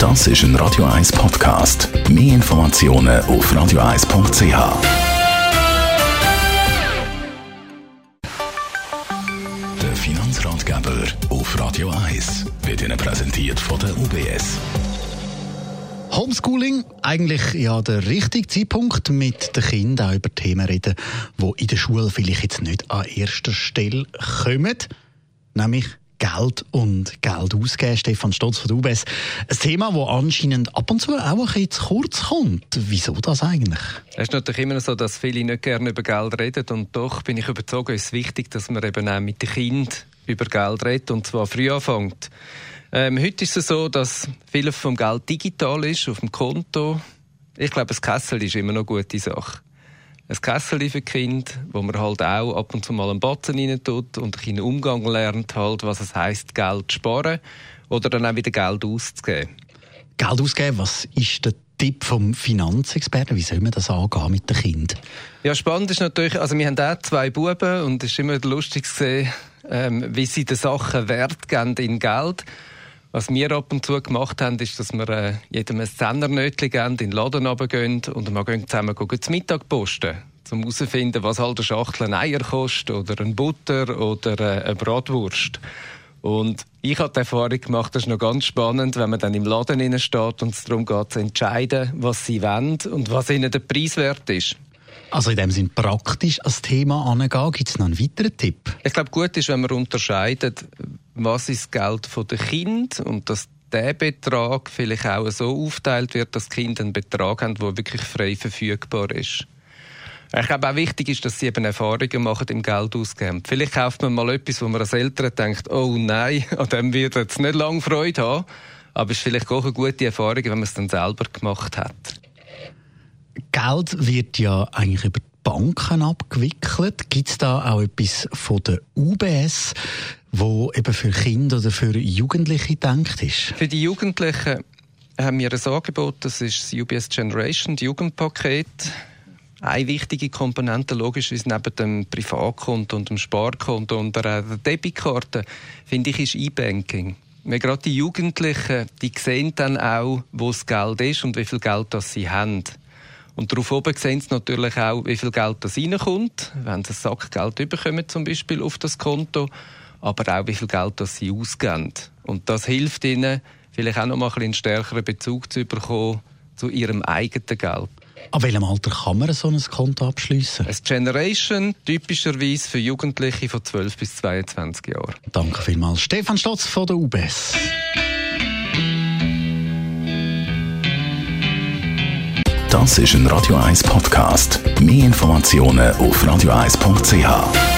Das ist ein Radio 1 Podcast. Mehr Informationen auf radio1.ch. Der Finanzratgeber auf Radio 1 wird Ihnen präsentiert von der UBS. Homeschooling, eigentlich ja der richtige Zeitpunkt, mit den Kindern auch über Themen reden, die in der Schule vielleicht jetzt nicht an erster Stelle kommen. Nämlich Geld und Geld ausgeben. Stefan Stotz von UBS. Ein Thema, das anscheinend ab und zu auch ein bisschen zu kurz kommt. Wieso das eigentlich? Es ist natürlich immer so, dass viele nicht gerne über Geld reden. Und doch bin ich überzeugt, es ist wichtig, dass man eben auch mit den Kindern über Geld redet und zwar früh anfängt. Ähm, heute ist es so, dass viel vom Geld digital ist, auf dem Konto. Ich glaube, das Kessel ist immer noch eine gute Sache. Ein Kessel für Kind, wo man halt auch ab und zu mal einen Batzen rein tut und einen Umgang lernt, halt, was es heisst, Geld zu sparen oder dann auch wieder Geld auszugeben. Geld ausgeben, was ist der Tipp vom Finanzexperten? Wie soll man das angehen mit den Kindern? Ja, spannend ist natürlich, also wir haben auch zwei Buben und es ist immer lustig zu sehen, ähm, wie sie den Sachen Wert geben in Geld. Was wir ab und zu gemacht haben, ist, dass wir äh, jedem ein Zehner-Nötchen geben, in den Laden runtergehen und wir gehen zusammen gehen zum Mittag posten, um herauszufinden, was halt eine Schachtel Eier kostet oder ein Butter oder äh, eine Bratwurst. Und ich habe die Erfahrung gemacht, das ist noch ganz spannend, wenn man dann im Laden steht und es darum geht, zu entscheiden, was sie wollen und was ihnen der Preis wert ist. Also in dem Sinn praktisch als Thema angehen. Gibt es noch einen weiteren Tipp? Ich glaube, gut ist, wenn man unterscheidet, was ist das Geld der Kind und dass der Betrag vielleicht auch so aufteilt wird, dass die Kinder einen Betrag haben, der wirklich frei verfügbar ist. Ich glaube auch wichtig ist, dass sie eben Erfahrungen machen im Geld ausgeben. Vielleicht kauft man mal etwas, wo man als Eltern denkt, oh nein, an dem wird jetzt nicht lange Freude haben. Aber es ist vielleicht auch eine gute Erfahrung, wenn man es dann selber gemacht hat. Geld wird ja eigentlich über die Banken abgewickelt. Gibt es da auch etwas von der UBS, wo eben für Kinder oder für Jugendliche gedacht ist? Für die Jugendlichen haben wir ein Angebot, das ist das UBS Generation, das Jugendpaket. Eine wichtige Komponente, logisch, ist neben dem Privatkonto und dem Sparkonto und der Debitkarte, finde ich, ist E-Banking. Gerade die Jugendlichen, die sehen dann auch, wo das Geld ist und wie viel Geld das sie haben. Und darauf oben sehen sie natürlich auch, wie viel Geld das reinkommt, wenn sie einen Sack Geld bekommen, zum Beispiel auf das Konto, aber auch wie viel Geld das sie ausgeben. Und das hilft ihnen, vielleicht auch noch mal einen stärkeren Bezug zu bekommen zu ihrem eigenen Geld. Ab welchem Alter kann man so ein Konto abschließen? Ein Generation, typischerweise für Jugendliche von 12 bis 22 Jahren. Danke vielmals. Stefan Stotz von der UBS. Das ist ein Radio 1 Podcast. Mehr Informationen auf radio1.ch.